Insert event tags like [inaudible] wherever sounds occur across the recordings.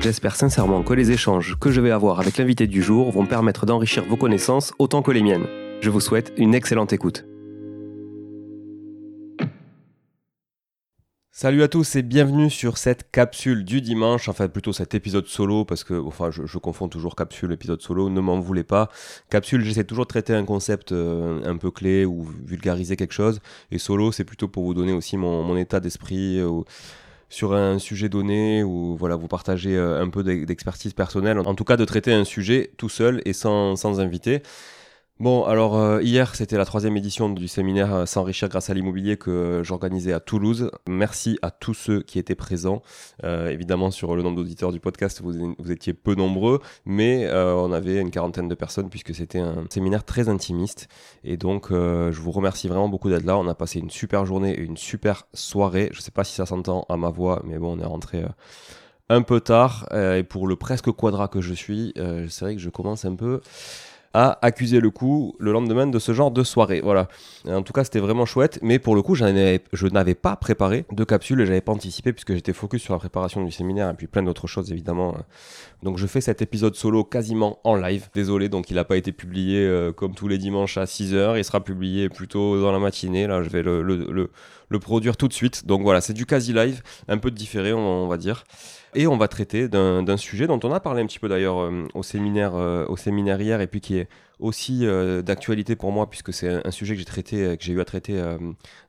J'espère sincèrement que les échanges que je vais avoir avec l'invité du jour vont permettre d'enrichir vos connaissances autant que les miennes. Je vous souhaite une excellente écoute. Salut à tous et bienvenue sur cette capsule du dimanche, enfin plutôt cet épisode solo parce que enfin je, confonds toujours capsule épisode solo, ne m'en voulez pas. Capsule, j'essaie toujours de traiter un concept euh, un peu clé ou vulgariser quelque chose et solo c'est plutôt pour vous donner aussi mon, état d'esprit euh, sur un sujet donné ou voilà vous partagez euh, un peu d'expertise personnelle, en tout cas de traiter un sujet tout seul et sans, sans invité. Bon, alors euh, hier, c'était la troisième édition du séminaire euh, S'enrichir grâce à l'immobilier que j'organisais à Toulouse. Merci à tous ceux qui étaient présents. Euh, évidemment, sur le nombre d'auditeurs du podcast, vous, étiez peu nombreux, mais on avait une quarantaine de personnes puisque c'était un séminaire très intimiste. Et donc, je vous remercie vraiment beaucoup d'être là. On a passé une super journée et une super soirée. Je sais pas si ça s'entend à ma voix, mais bon, on est rentré un peu tard. et pour le presque quadra que je suis, c'est vrai que je commence un peu à accuser le coup le lendemain de ce genre de soirée. Voilà. En tout cas, c'était vraiment chouette, mais pour le coup, je n'avais pas préparé de capsule et j'avais pas anticipé puisque j'étais focus sur la préparation du séminaire et puis plein d'autres choses évidemment. Donc je fais cet épisode solo quasiment en live. Désolé, donc il n'a pas été publié euh, comme tous les dimanches à 6h, il sera publié plutôt dans la matinée. Là, je vais le, produire tout de suite. Donc voilà, c'est du quasi live, un peu différé, on va dire. Et on va traiter d'un sujet dont on a parlé un petit peu d'ailleurs euh, au, séminaire, euh, au séminaire hier et puis qui est aussi euh, d'actualité pour moi puisque c'est un, sujet que j'ai traité, que j'ai eu à traiter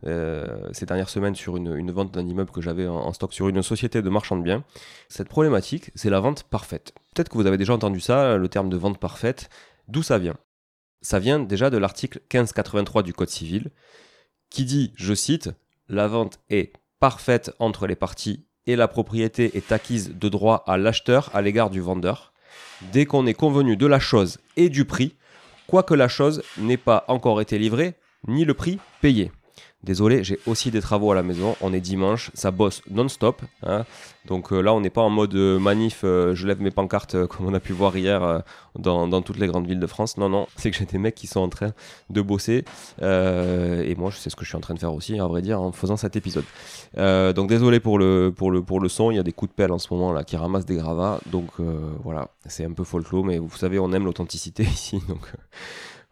ces dernières semaines sur une, vente d'un immeuble que j'avais en, stock sur une société de marchand de biens. Cette problématique, c'est la vente parfaite. Peut-être que vous avez déjà entendu ça, le terme de vente parfaite. D'où ça vient? Ça vient déjà de l'article 1583 du Code civil qui dit, je cite, la vente est parfaite entre les parties et la propriété est acquise de droit à l'acheteur à l'égard du vendeur, dès qu'on est convenu de la chose et du prix, quoique la chose n'ait pas encore été livrée, ni le prix payé. Désolé, j'ai aussi des travaux à la maison. On est dimanche, ça bosse non-stop. Hein. Donc euh, là, on n'est pas en mode euh, manif, euh, je lève mes pancartes comme on a pu voir hier dans, toutes les grandes villes de France. Non, non, c'est que j'ai des mecs qui sont en train de bosser. et moi, je sais ce que je suis en train de faire aussi, à vrai dire, en faisant cet épisode. donc désolé pour le, pour, son, il y a des coups de pelle en ce moment là qui ramassent des gravats. Donc voilà, c'est un peu folklore, mais vous savez, on aime l'authenticité [laughs] ici. Donc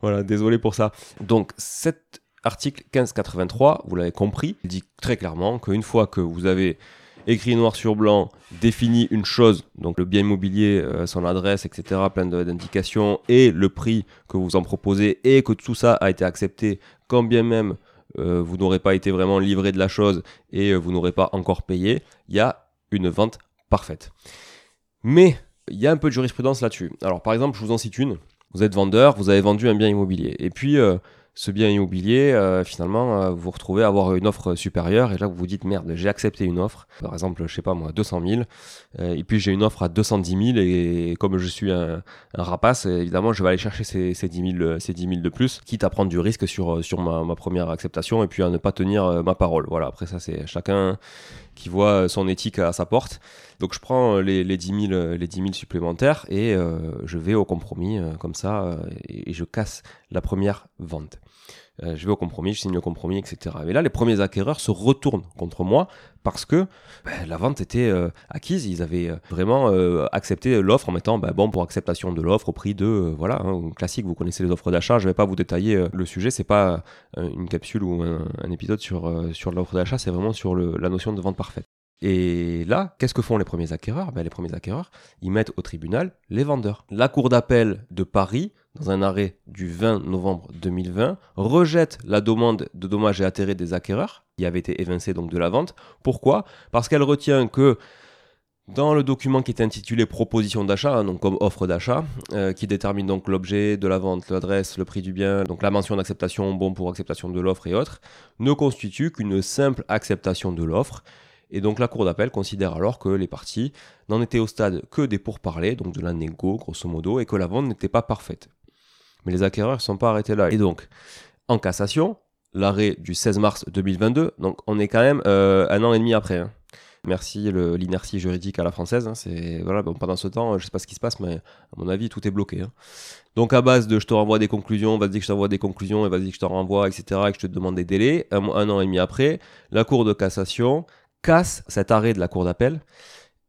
voilà, désolé pour ça. Donc cette article 1583, vous l'avez compris, il dit très clairement qu'une fois que vous avez écrit noir sur blanc, défini une chose, donc le bien immobilier, euh, son adresse, etc., plein d'indications, et le prix que vous en proposez, et que tout ça a été accepté, quand bien même euh, vous n'aurez pas été vraiment livré de la chose et euh, vous n'aurez pas encore payé, il y a une vente parfaite. Mais il y a un peu de jurisprudence là-dessus. Alors par exemple, je vous en cite une. Vous êtes vendeur, vous avez vendu un bien immobilier. Et puis, ce bien immobilier, euh, finalement, euh, vous vous retrouvez à avoir une offre supérieure et là vous vous dites merde, j'ai accepté une offre, par exemple, je sais pas moi, 200 000, euh, et puis j'ai une offre à 210 000 et, comme je suis un, rapace, évidemment, je vais aller chercher ces, ces, 10 000, ces 10 000 de plus, quitte à prendre du risque sur, sur ma, première acceptation et puis à ne pas tenir ma parole. Voilà, après ça, c'est chacun qui voit son éthique à sa porte. Donc je prends les, les, 10, 000, les 10 supplémentaires et je vais au compromis comme ça et, je casse la première vente. Euh, je vais au compromis, je signe le compromis, etc. Mais là, les premiers acquéreurs se retournent contre moi parce que ben, la vente était euh, acquise. Ils avaient euh, vraiment accepté l'offre en mettant ben, bon pour acceptation de l'offre au prix de voilà hein, classique. Vous connaissez les offres d'achat. Je ne vais pas vous détailler le sujet. C'est pas une capsule ou un, épisode sur sur l'offre d'achat. C'est vraiment sur la notion de vente parfaite. Et là, qu'est-ce que font les premiers acquéreurs? Ben, Les premiers acquéreurs, ils mettent au tribunal les vendeurs. La Cour d'appel de Paris, dans un arrêt du 20 novembre 2020, rejette la demande de dommages et intérêts des acquéreurs, qui avait été évincée donc de la vente. Pourquoi? Parce qu'elle retient que dans le document qui est intitulé proposition d'achat, hein, donc comme offre d'achat, euh, qui détermine donc l'objet de la vente, l'adresse, le prix du bien, donc la mention d'acceptation, bon pour acceptation de l'offre et autres, ne constitue qu'une simple acceptation de l'offre Et donc la Cour d'appel considère alors que les parties n'en étaient au stade que des pourparlers, donc de la négo grosso modo, et que la vente n'était pas parfaite. Mais les acquéreurs ne sont pas arrêtés là. Et donc, en cassation, l'arrêt du 16 mars 2022, donc on est quand même euh, un an et demi après. Hein. Merci l'inertie juridique à la française. Hein, c'est voilà, pendant ce temps, je sais pas ce qui se passe, mais à mon avis, tout est bloqué. Hein. Donc à base de je te renvoie des conclusions, vas-y que je t'envoie des conclusions, et vas-y que je te renvoie, etc., et que je te demande des délais, un, an et demi après, la Cour de cassation casse cet arrêt de la Cour d'appel,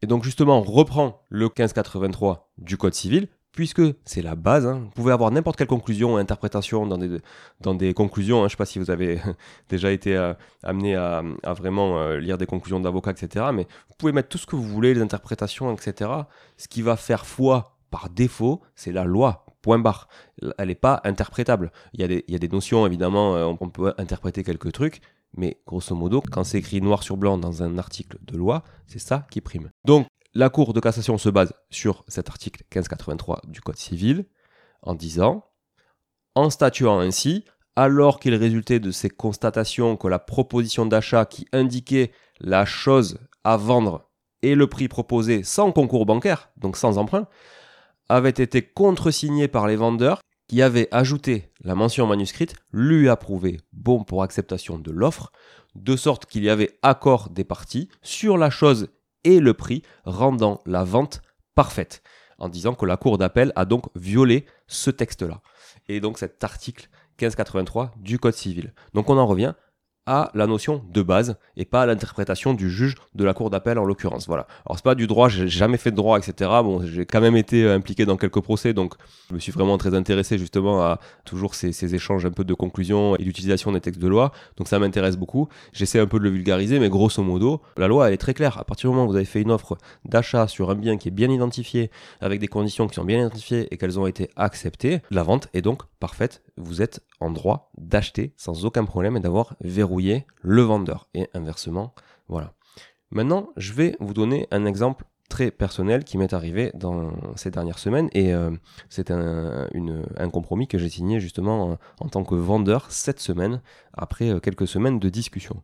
et donc justement reprend le 1583 du Code civil, puisque c'est la base. Hein. Vous pouvez avoir n'importe quelle conclusion ou interprétation dans des, dans des conclusions. Hein. Je ne sais pas si vous avez [laughs] déjà été euh, amené à, vraiment euh, lire des conclusions d'avocats, etc. Mais vous pouvez mettre tout ce que vous voulez, les interprétations, etc. Ce qui va faire foi par défaut, c'est la loi. Point barre. Elle n'est pas interprétable. Il y, a des, il y a des notions, évidemment, euh, on peut interpréter quelques trucs, mais grosso modo, quand c'est écrit noir sur blanc dans un article de loi, c'est ça qui prime. Donc, la Cour de cassation se base sur cet article 1583 du Code civil en disant, en statuant ainsi, alors qu'il résultait de ces constatations que la proposition d'achat qui indiquait la chose à vendre et le prix proposé sans concours bancaire, donc sans emprunt, avait été contresignée par les vendeurs qui avaient ajouté la mention manuscrite lui approuvé bon pour acceptation de l'offre, de sorte qu'il y avait accord des parties sur la chose et le prix, rendant la vente parfaite, en disant que la Cour d'appel a donc violé ce texte-là. Et donc cet article 1583 du Code civil. Donc on en revient à la notion de base et pas à l'interprétation du juge de la cour d'appel en l'occurrence. Voilà. Alors c'est pas du droit, j'ai jamais fait de droit, etc. Bon, j'ai quand même été euh, impliqué dans quelques procès, donc je me suis vraiment très intéressé justement à toujours ces, échanges un peu de conclusion et d'utilisation des textes de loi. Donc ça m'intéresse beaucoup. J'essaie un peu de le vulgariser, mais grosso modo, la loi elle est très claire. À partir du moment où vous avez fait une offre d'achat sur un bien qui est bien identifié, avec des conditions qui sont bien identifiées et qu'elles ont été acceptées, la vente est donc parfaite. Vous êtes en droit d'acheter sans aucun problème et d'avoir verrouillé le vendeur. Et inversement, voilà. Maintenant, je vais vous donner un exemple très personnel qui m'est arrivé dans ces dernières semaines et euh, c'est un, compromis que j'ai signé justement en, tant que vendeur cette semaine après euh, quelques semaines de discussion.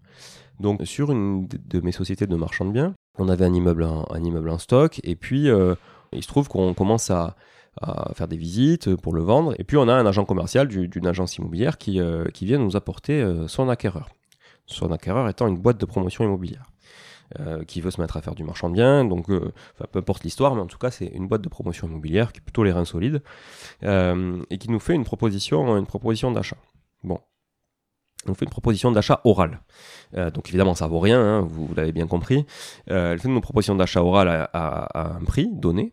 Donc sur une de mes sociétés de marchand de biens, on avait un immeuble en, un immeuble en stock et puis euh, il se trouve qu'on commence à, à faire des visites pour le vendre. Et puis on a un agent commercial d'une agence immobilière qui, euh, qui vient nous apporter euh, son acquéreur. Son acquéreur étant une boîte de promotion immobilière. Euh, qui veut se mettre à faire du marchand de biens, donc peu importe l'histoire, mais en tout cas c'est une boîte de promotion immobilière qui est plutôt les reins solides, et qui nous fait une proposition, une proposition d'achat. Bon, on fait une proposition d'achat orale. donc évidemment, ça vaut rien, hein, vous, l'avez bien compris. elle fait une proposition d'achat orale à, à, un prix donné.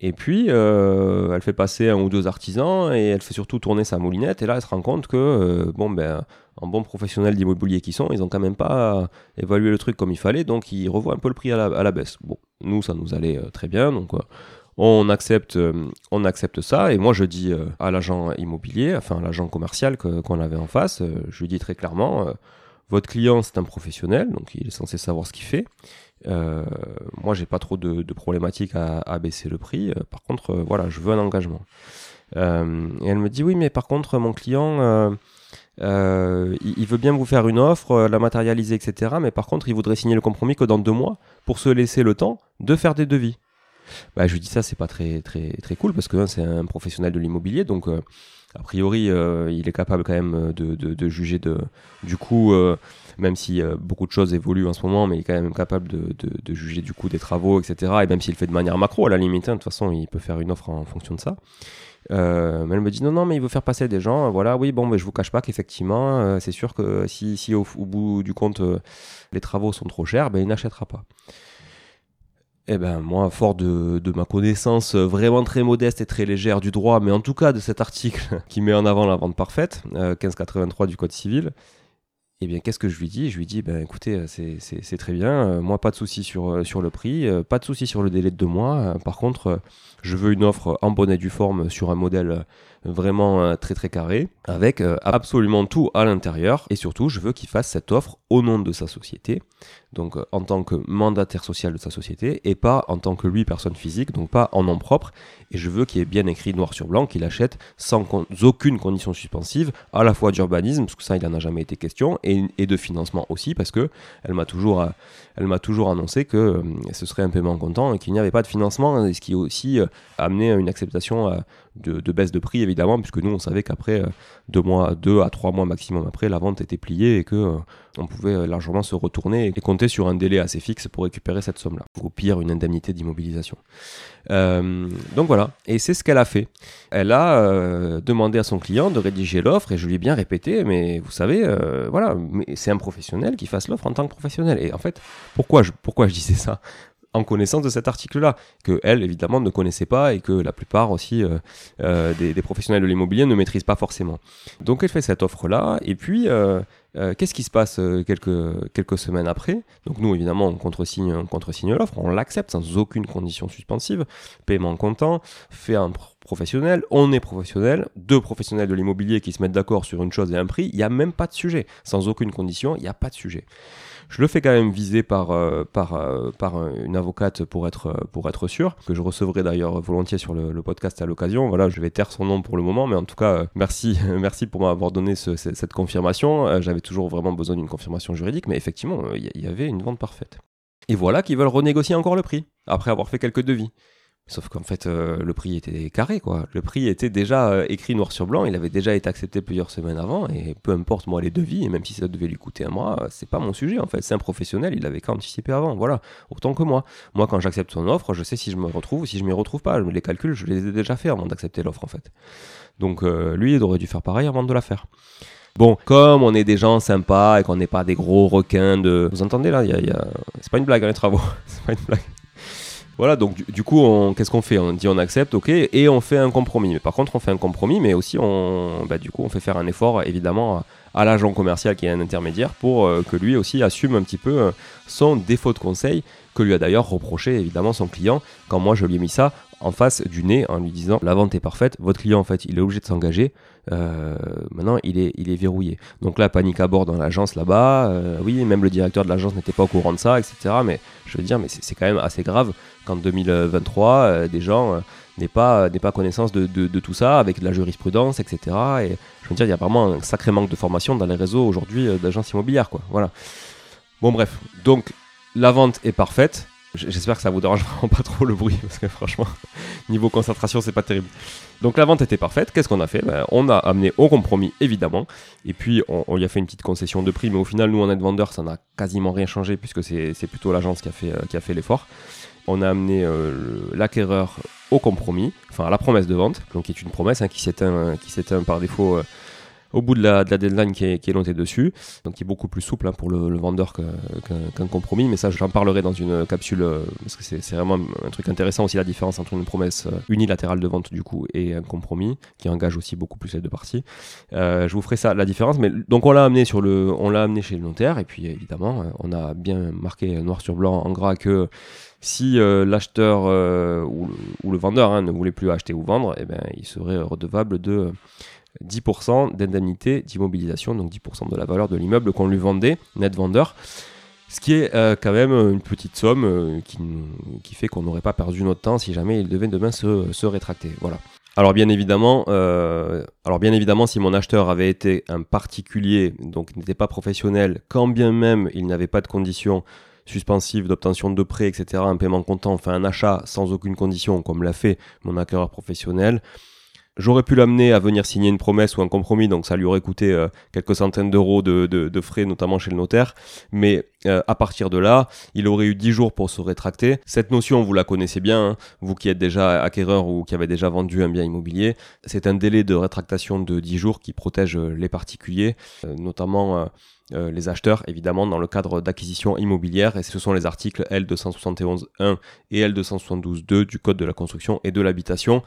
Et puis, euh, elle fait passer un ou deux artisans et elle fait surtout tourner sa moulinette. Et là, elle se rend compte que, euh, bon, ben, en bon professionnel d'immobilier qui sont, ils ont quand même pas évalué le truc comme il fallait. Donc, ils revoient un peu le prix à la, baisse. Bon, nous, ça nous allait euh, très bien. Donc, on, accepte, on accepte ça. Et moi, je dis à l'agent immobilier, enfin, à l'agent commercial qu'on avait en face, je lui dis très clairement votre client, c'est un professionnel, donc il est censé savoir ce qu'il fait. Euh, moi, j'ai pas trop de, problématiques à, baisser le prix. Euh, par contre, euh, voilà, je veux un engagement. et elle me dit oui, mais par contre, mon client, il, veut bien vous faire une offre, la matérialiser, etc. Mais par contre, il voudrait signer le compromis que dans deux mois pour se laisser le temps de faire des devis. Bah, je lui dis ça, c'est pas très très très cool parce que hein, c'est un professionnel de l'immobilier, donc a priori, il est capable quand même de, de, juger du coup même si euh, beaucoup de choses évoluent en ce moment, mais il est quand même capable de, juger du coût des travaux, etc. Et même s'il fait de manière macro, à la limite, hein, de toute façon, il peut faire une offre en fonction de ça. Euh, mais elle me dit non, non, mais il veut faire passer des gens. Voilà, oui, bon, mais je vous cache pas qu'effectivement, euh, c'est sûr que si, si au, bout du compte les travaux sont trop chers, ben, il n'achètera pas. Eh ben moi, fort de, ma connaissance vraiment très modeste et très légère du droit, mais en tout cas de cet article [laughs] qui met en avant la vente parfaite, 1583 du Code civil, eh bien, qu'est-ce que je lui dis? Je lui dis, ben, écoutez, euh, c'est très bien, euh, moi, pas de souci sur, euh, sur le prix, pas de souci sur le délai de deux mois. par contre, je veux une offre en bonne et due forme sur un modèle vraiment très très carré, avec absolument tout à l'intérieur. Et surtout, je veux qu'il fasse cette offre au nom de sa société, donc en tant que mandataire social de sa société, et pas en tant que lui personne physique, donc pas en nom propre. Et je veux qu'il y ait bien écrit noir sur blanc qu'il achète sans aucune condition suspensive, à la fois d'urbanisme, parce que ça il n'en a jamais été question, et, de financement aussi, parce que elle m'a toujours, toujours annoncé que ce serait un paiement comptant et qu'il n'y avait pas de financement, ce qui aussi amené une acceptation de, baisse de prix évidemment, puisque nous on savait qu'après euh, deux mois, deux à trois mois maximum après, la vente était pliée et que euh, on pouvait euh, largement se retourner et compter sur un délai assez fixe pour récupérer cette somme-là. Au pire, une indemnité d'immobilisation. donc voilà, et c'est ce qu'elle a fait. Elle a demandé à son client de rédiger l'offre et je lui ai bien répété, mais vous savez, voilà, c'est un professionnel qui fasse l'offre en tant que professionnel. Et en fait, pourquoi pourquoi je disais ça? En connaissance de cet article-là, que elle, évidemment, ne connaissait pas et que la plupart aussi euh, euh, des, professionnels de l'immobilier ne maîtrisent pas forcément. Donc elle fait cette offre-là, et puis euh, qu'est-ce qui se passe quelques, quelques semaines après? Donc nous, évidemment, on contresigne, on contresigne l'offre, on l'accepte sans aucune condition suspensive, paiement comptant, fait un professionnel, on est professionnel, deux professionnels de l'immobilier qui se mettent d'accord sur une chose et un prix, il n'y a même pas de sujet. Sans aucune condition, il n'y a pas de sujet. Je le fais quand même viser par, euh, par, euh, par une avocate pour être, pour être sûr, que je recevrai d'ailleurs volontiers sur le, podcast à l'occasion. Voilà, je vais taire son nom pour le moment, mais en tout cas, euh, merci, [laughs] merci pour m'avoir donné cette confirmation. J'avais toujours vraiment besoin d'une confirmation juridique, mais effectivement, il y, y avait une vente parfaite. Et voilà qu'ils veulent renégocier encore le prix, après avoir fait quelques devis. Sauf qu'en fait, euh, le prix était carré, quoi. Le prix était déjà euh, écrit noir sur blanc, il avait déjà été accepté plusieurs semaines avant, et peu importe, moi, les devis, et même si ça devait lui coûter un mois, euh, c'est pas mon sujet, en fait. C'est un professionnel, il avait qu'à anticiper avant, voilà. Autant que moi. Moi, quand j'accepte son offre, je sais si je me retrouve ou si je m'y retrouve pas. Les calculs, je les ai déjà fait avant d'accepter l'offre, en fait. Donc, lui, il aurait dû faire pareil avant de la faire. Bon, comme on est des gens sympas et qu'on n'est pas des gros requins de. Vous entendez là y a, C'est pas une blague, hein, les travaux. [laughs] c'est pas une blague. Voilà, donc du, coup, qu'est-ce qu'on fait? On dit on accepte, ok, et on fait un compromis. Mais par contre, on fait un compromis, mais aussi on, bah, du coup, on fait faire un effort, évidemment, à, l'agent commercial qui est un intermédiaire pour euh, que lui aussi assume un petit peu euh, son défaut de conseil que lui a d'ailleurs reproché évidemment son client quand moi je lui ai mis ça en face du nez en lui disant la vente est parfaite, votre client en fait il est obligé de s'engager, euh, maintenant il est, il est verrouillé. Donc là panique à bord dans l'agence là-bas, euh, oui même le directeur de l'agence n'était pas au courant de ça, etc. Mais je veux dire mais c'est quand même assez grave qu'en 2023 euh, des gens n'aient pas, pas connaissance de, de, tout ça avec de la jurisprudence, etc. Et je veux dire il y a vraiment un sacré manque de formation dans les réseaux aujourd'hui d'agences immobilières quoi. Voilà. Bon bref, donc la vente est parfaite. J'espère que ça vous dérange [laughs] vraiment pas trop le bruit, parce que franchement, [laughs] niveau concentration, c'est pas terrible. Donc la vente était parfaite. Qu'est-ce qu'on a fait? Ben, On a amené au compromis, évidemment. Et puis, on, y a fait une petite concession de prix, mais au final, nous, en être vendeur, ça n'a quasiment rien changé, puisque c'est plutôt l'agence qui a fait, fait l'effort. On a amené euh, l'acquéreur au compromis, enfin à la promesse de vente, donc qui est une promesse hein, qui s'éteint par défaut. Euh, au bout de la, deadline qui est, qui dessus, donc qui est beaucoup plus souple hein, pour le, vendeur qu'un compromis, mais ça j'en parlerai dans une capsule, euh, parce que c'est vraiment un truc intéressant aussi la différence entre une promesse euh, unilatérale de vente du coup et un compromis, qui engage aussi beaucoup plus les deux parties. Euh, je vous ferai ça, la différence, mais donc on l'a amené, amené chez le notaire, et puis évidemment on a bien marqué noir sur blanc en gras que si l'acheteur ou, le vendeur hein, ne voulait plus acheter ou vendre, eh ben, il serait redevable de 10% d'indemnité d'immobilisation, donc 10% de la valeur de l'immeuble qu'on lui vendait, net vendeur. Ce qui est euh, quand même une petite somme euh, qui, fait qu'on n'aurait pas perdu notre temps si jamais il devait demain se, se rétracter. Voilà. Alors bien évidemment, euh, alors bien évidemment, si mon acheteur avait été un particulier, donc n'était pas professionnel, quand bien même il n'avait pas de conditions suspensives d'obtention de prêt, etc., un paiement comptant, enfin un achat sans aucune condition, comme l'a fait mon acquéreur professionnel, J'aurais pu l'amener à venir signer une promesse ou un compromis, donc ça lui aurait coûté euh, quelques centaines d'euros de, frais, notamment chez le notaire. Mais euh, à partir de là, il aurait eu 10 jours pour se rétracter. Cette notion, vous la connaissez bien, hein, vous qui êtes déjà acquéreur ou qui avez déjà vendu un bien immobilier. C'est un délai de rétractation de 10 jours qui protège euh, les particuliers, notamment euh, les acheteurs, évidemment, dans le cadre d'acquisition immobilière, et ce sont les articles L271.1 et L272.2 du Code de la construction et de l'habitation.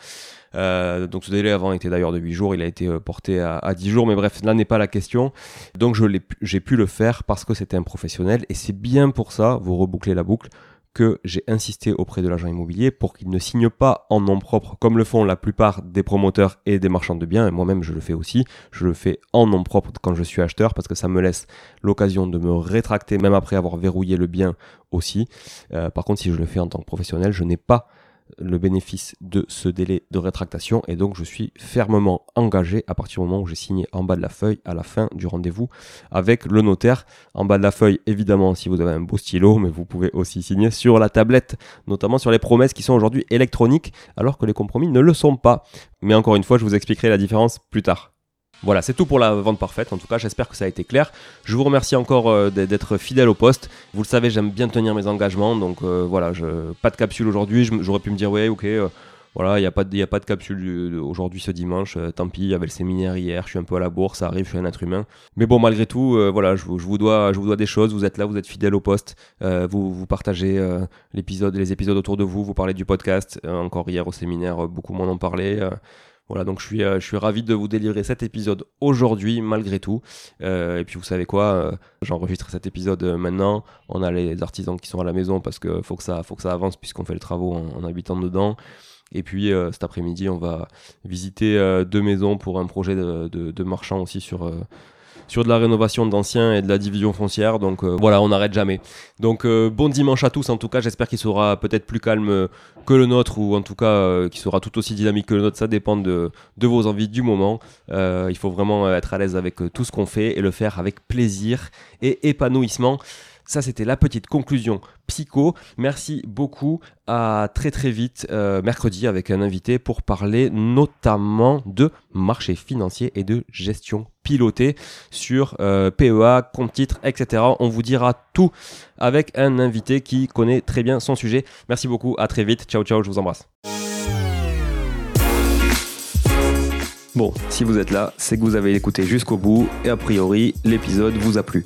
Euh, donc ce délai avant était d'ailleurs de 8 jours, il a été euh, porté à, à 10 jours, mais bref, là n'est pas la question. Donc j'ai pu le faire parce que c'était un professionnel, et c'est bien pour ça, vous rebouclez la boucle, que j'ai insisté auprès de l'agent immobilier pour qu'il ne signe pas en nom propre comme le font la plupart des promoteurs et des marchands de biens, et moi-même je le fais aussi, je le fais en nom propre quand je suis acheteur parce que ça me laisse l'occasion de me rétracter même après avoir verrouillé le bien aussi. Euh, par contre si je le fais en tant que professionnel, je n'ai pas le bénéfice de ce délai de rétractation et donc je suis fermement engagé à partir du moment où j'ai signé en bas de la feuille à la fin du rendez-vous avec le notaire. En bas de la feuille, évidemment, si vous avez un beau stylo, mais vous pouvez aussi signer sur la tablette, notamment sur les promesses qui sont aujourd'hui électroniques alors que les compromis ne le sont pas. Mais encore une fois, je vous expliquerai la différence plus tard. Voilà, c'est tout pour la vente parfaite. En tout cas, j'espère que ça a été clair. Je vous remercie encore euh, d'être fidèle au poste. Vous le savez, j'aime bien tenir mes engagements. Donc euh, voilà, pas de capsule aujourd'hui. J'aurais pu me dire, ouais, ok, euh, voilà, il n'y a, pas de, a pas de capsule aujourd'hui ce dimanche. tant pis, il y avait le séminaire hier. Je suis un peu à la bourse, ça arrive, je suis un être humain. Mais bon, malgré tout, voilà, je, vous dois, des choses. Vous êtes là, vous êtes fidèle au poste. vous, partagez l'épisode, les épisodes autour de vous. Vous parlez du podcast. encore hier au séminaire, beaucoup moins en parlaient. Voilà, donc je suis, euh, je suis ravi de vous délivrer cet épisode aujourd'hui, malgré tout. Euh, et puis vous savez quoi, euh, j'enregistre cet épisode maintenant. On a les artisans qui sont à la maison parce que faut que ça, faut que ça avance puisqu'on fait le travaux en, habitant dedans. Et puis cet après-midi, on va visiter deux maisons pour un projet de marchand aussi sur sur de la rénovation d'anciens et de la division foncière. Donc euh, voilà, on n'arrête jamais. Donc euh, bon dimanche à tous en tout cas. J'espère qu'il sera peut-être plus calme que le nôtre ou en tout cas euh, qu'il sera tout aussi dynamique que le nôtre. Ça dépend de vos envies du moment. il faut vraiment être à l'aise avec tout ce qu'on fait et le faire avec plaisir et épanouissement. Ça, c'était la petite conclusion psycho. Merci beaucoup. À très très vite euh, mercredi avec un invité pour parler notamment de marché financier et de gestion pilotée sur euh, PEA, compte titre, etc. On vous dira tout avec un invité qui connaît très bien son sujet. Merci beaucoup. À très vite. Ciao ciao. Je vous embrasse. Bon, si vous êtes là, c'est que vous avez écouté jusqu'au bout et a priori, l'épisode vous a plu.